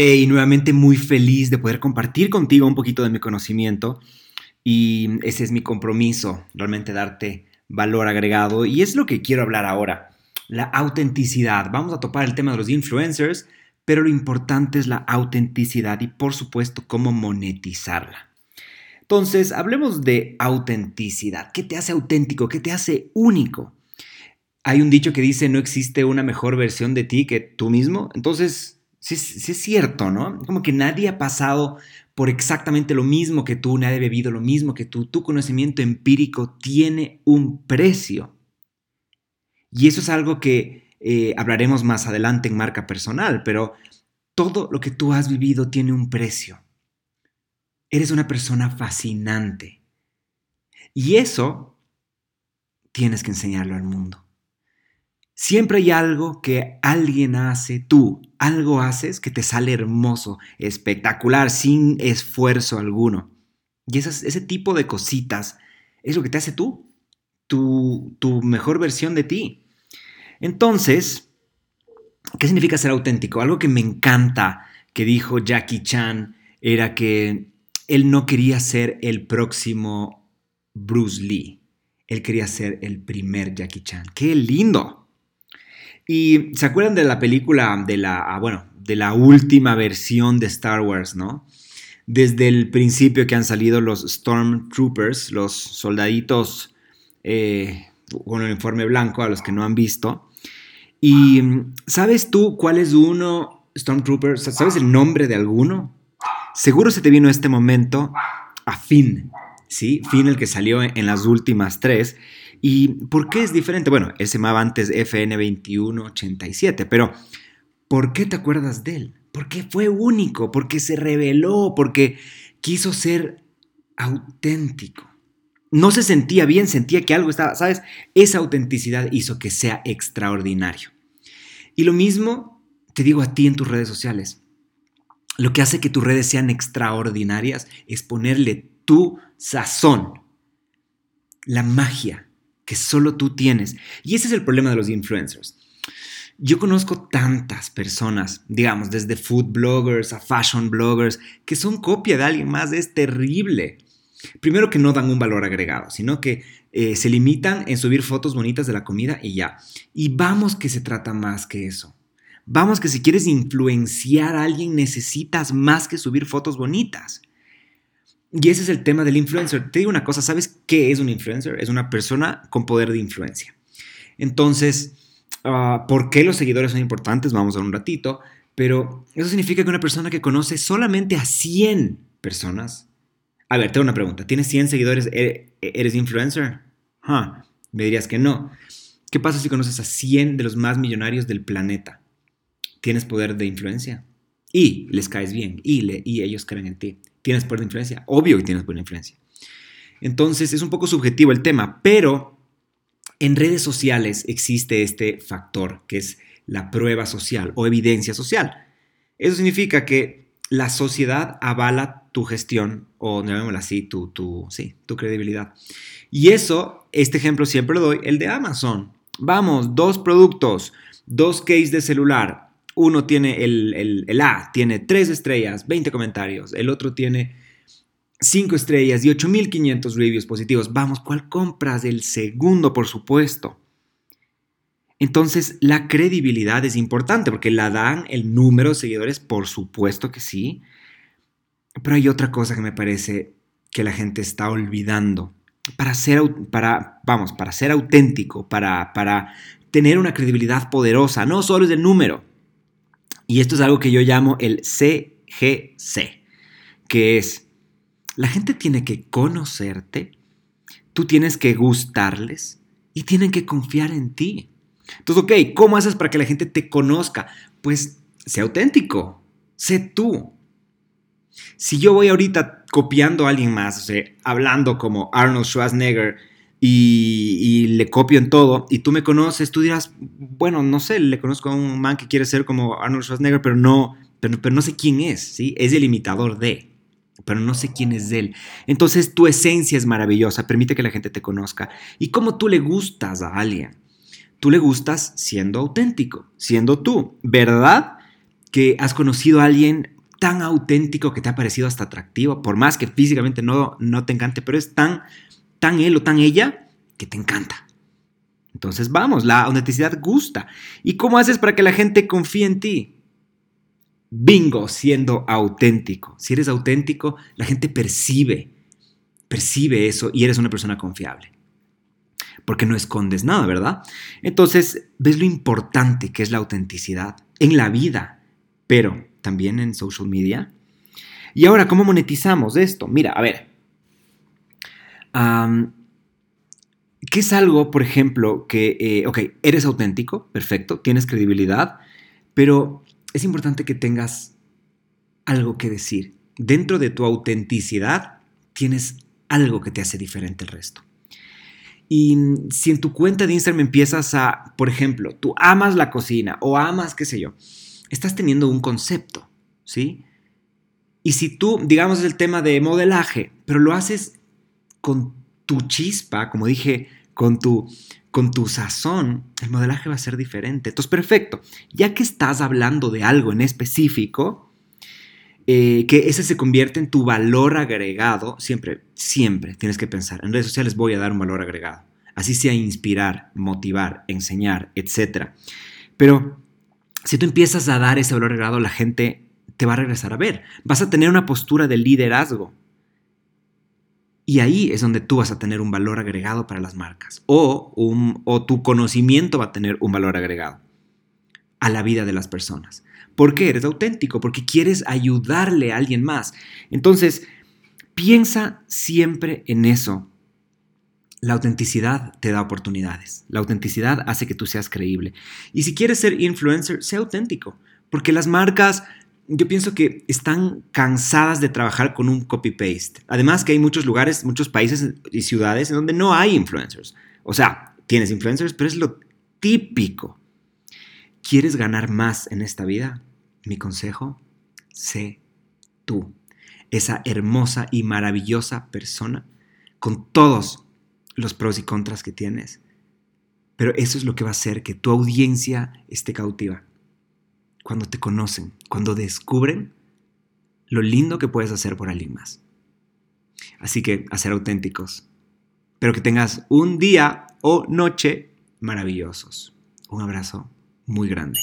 y nuevamente muy feliz de poder compartir contigo un poquito de mi conocimiento y ese es mi compromiso, realmente darte valor agregado y es lo que quiero hablar ahora, la autenticidad. Vamos a topar el tema de los influencers, pero lo importante es la autenticidad y por supuesto cómo monetizarla. Entonces, hablemos de autenticidad. ¿Qué te hace auténtico? ¿Qué te hace único? Hay un dicho que dice, no existe una mejor versión de ti que tú mismo. Entonces, sí, es cierto, ¿no? Como que nadie ha pasado por exactamente lo mismo que tú, nadie ha bebido lo mismo que tú. Tu conocimiento empírico tiene un precio. Y eso es algo que eh, hablaremos más adelante en marca personal, pero todo lo que tú has vivido tiene un precio. Eres una persona fascinante. Y eso tienes que enseñarlo al mundo. Siempre hay algo que alguien hace, tú, algo haces que te sale hermoso, espectacular, sin esfuerzo alguno. Y ese tipo de cositas es lo que te hace tú, tu, tu mejor versión de ti. Entonces, ¿qué significa ser auténtico? Algo que me encanta que dijo Jackie Chan era que él no quería ser el próximo Bruce Lee. Él quería ser el primer Jackie Chan. ¡Qué lindo! Y se acuerdan de la película, de la, ah, bueno, de la última versión de Star Wars, ¿no? Desde el principio que han salido los Stormtroopers, los soldaditos eh, con el uniforme blanco, a los que no han visto. Y ¿sabes tú cuál es uno, Stormtrooper? ¿Sabes el nombre de alguno? Seguro se te vino este momento a Finn, ¿sí? Finn el que salió en las últimas tres. ¿Y por qué es diferente? Bueno, él se llamaba antes FN2187, pero ¿por qué te acuerdas de él? Porque fue único, porque se reveló, porque quiso ser auténtico. No se sentía bien, sentía que algo estaba, ¿sabes? Esa autenticidad hizo que sea extraordinario. Y lo mismo te digo a ti en tus redes sociales. Lo que hace que tus redes sean extraordinarias es ponerle tu sazón, la magia, que solo tú tienes. Y ese es el problema de los influencers. Yo conozco tantas personas, digamos, desde food bloggers a fashion bloggers, que son copia de alguien más. Es terrible. Primero que no dan un valor agregado, sino que eh, se limitan en subir fotos bonitas de la comida y ya. Y vamos que se trata más que eso. Vamos que si quieres influenciar a alguien necesitas más que subir fotos bonitas. Y ese es el tema del influencer. Te digo una cosa, ¿sabes qué es un influencer? Es una persona con poder de influencia. Entonces, ah, ¿por qué los seguidores son importantes? Vamos a un ratito. Pero eso significa que una persona que conoce solamente a 100 personas. A ver, tengo una pregunta. ¿Tienes 100 seguidores? ¿E-, ¿Eres influencer? me dirías que no. ¿Qué pasa si conoces a 100 de los más millonarios del planeta? ¿Tienes poder de influencia? Y les caes bien. Y ellos creen en ti. ¿Tienes poder de influencia? Obvio que tienes poder de influencia. Entonces es un poco subjetivo el tema, pero en redes sociales existe este factor que es la prueba social o evidencia social. Eso significa que la sociedad avala tu gestión o, llamémoslo así, tu, tu, sí, tu credibilidad. Y eso, este ejemplo siempre lo doy, el de Amazon. Vamos, dos productos, dos cases de celular, uno tiene el, A, tiene 3 estrellas, 20 comentarios, el otro tiene 5 estrellas y 8500 reviews positivos. Vamos, ¿cuál compras? El segundo, por supuesto. Entonces, la credibilidad es importante porque la dan el número de seguidores, por supuesto que sí. Pero hay otra cosa que me parece que la gente está olvidando. Para ser, para, vamos, para ser auténtico, para, para tener una credibilidad poderosa, no solo es el número. Y esto es algo que yo llamo el CGC, que es, la gente tiene que conocerte, tú tienes que gustarles y tienen que confiar en ti. Entonces, ok, ¿cómo haces para que la gente te conozca? Pues sé auténtico, sé tú. Si yo voy ahorita copiando a alguien más, o sea, hablando como Arnold Schwarzenegger, y, le copio en todo y tú me conoces, tú dirás, bueno, no sé, le conozco a un man que quiere ser como Arnold Schwarzenegger, pero no, pero, no sé quién es, ¿sí? Es el imitador de, pero no sé quién es él. Entonces tu esencia es maravillosa, permite que la gente te conozca. ¿Y cómo tú le gustas a alguien? Tú le gustas siendo auténtico, siendo tú, ¿verdad? que has conocido a alguien tan auténtico que te ha parecido hasta atractivo, por más que físicamente no, no te encante, pero es tan, tan él o tan ella que te encanta. Entonces vamos, la autenticidad gusta. ¿Y cómo haces para que la gente confíe en ti? Bingo, siendo auténtico. Si eres auténtico, la gente percibe, percibe eso y eres una persona confiable. Porque no escondes nada, ¿verdad? Entonces, ves lo importante que es la autenticidad en la vida, pero también en social media. Y ahora, ¿cómo monetizamos esto? Mira, a ver. ¿Qué es algo, por ejemplo, que, eh, ok, eres auténtico, perfecto, tienes credibilidad, pero es importante que tengas algo que decir. Dentro de tu autenticidad tienes algo que te hace diferente al resto. Y si en tu cuenta de Instagram empiezas a, por ejemplo, tú amas la cocina o amas, qué sé yo, estás teniendo un concepto, ¿sí? Y si tú, digamos, el tema de modelaje, pero lo haces con tu chispa, como dije, con tu, con tu sazón, el modelaje va a ser diferente. Entonces, perfecto. Ya que estás hablando de algo en específico, eh, que ese se convierte en tu valor agregado, siempre, siempre tienes que pensar, en redes sociales voy a dar un valor agregado. Así sea inspirar, motivar, enseñar, etc. Pero si tú empiezas a dar ese valor agregado, la gente te va a regresar a ver. Vas a tener una postura de liderazgo. Y ahí es donde tú vas a tener un valor agregado para las marcas. O, o tu conocimiento va a tener un valor agregado a la vida de las personas. ¿Por qué? Eres auténtico, porque quieres ayudarle a alguien más. Entonces, piensa siempre en eso. La autenticidad te da oportunidades. La autenticidad hace que tú seas creíble. Y si quieres ser influencer, sé auténtico. Porque las marcas yo pienso que están cansadas de trabajar con un copy-paste. Además que hay muchos lugares, muchos países y ciudades en donde no hay influencers. O sea, tienes influencers, pero es lo típico. ¿Quieres ganar más en esta vida? Mi consejo, sé tú, esa hermosa y maravillosa persona, con todos los pros y contras que tienes. Pero eso es lo que va a hacer que tu audiencia esté cautiva cuando te conocen, cuando descubren lo lindo que puedes hacer por alguien más. Así que a ser auténticos. Pero que tengas un día o noche maravillosos. Un abrazo muy grande.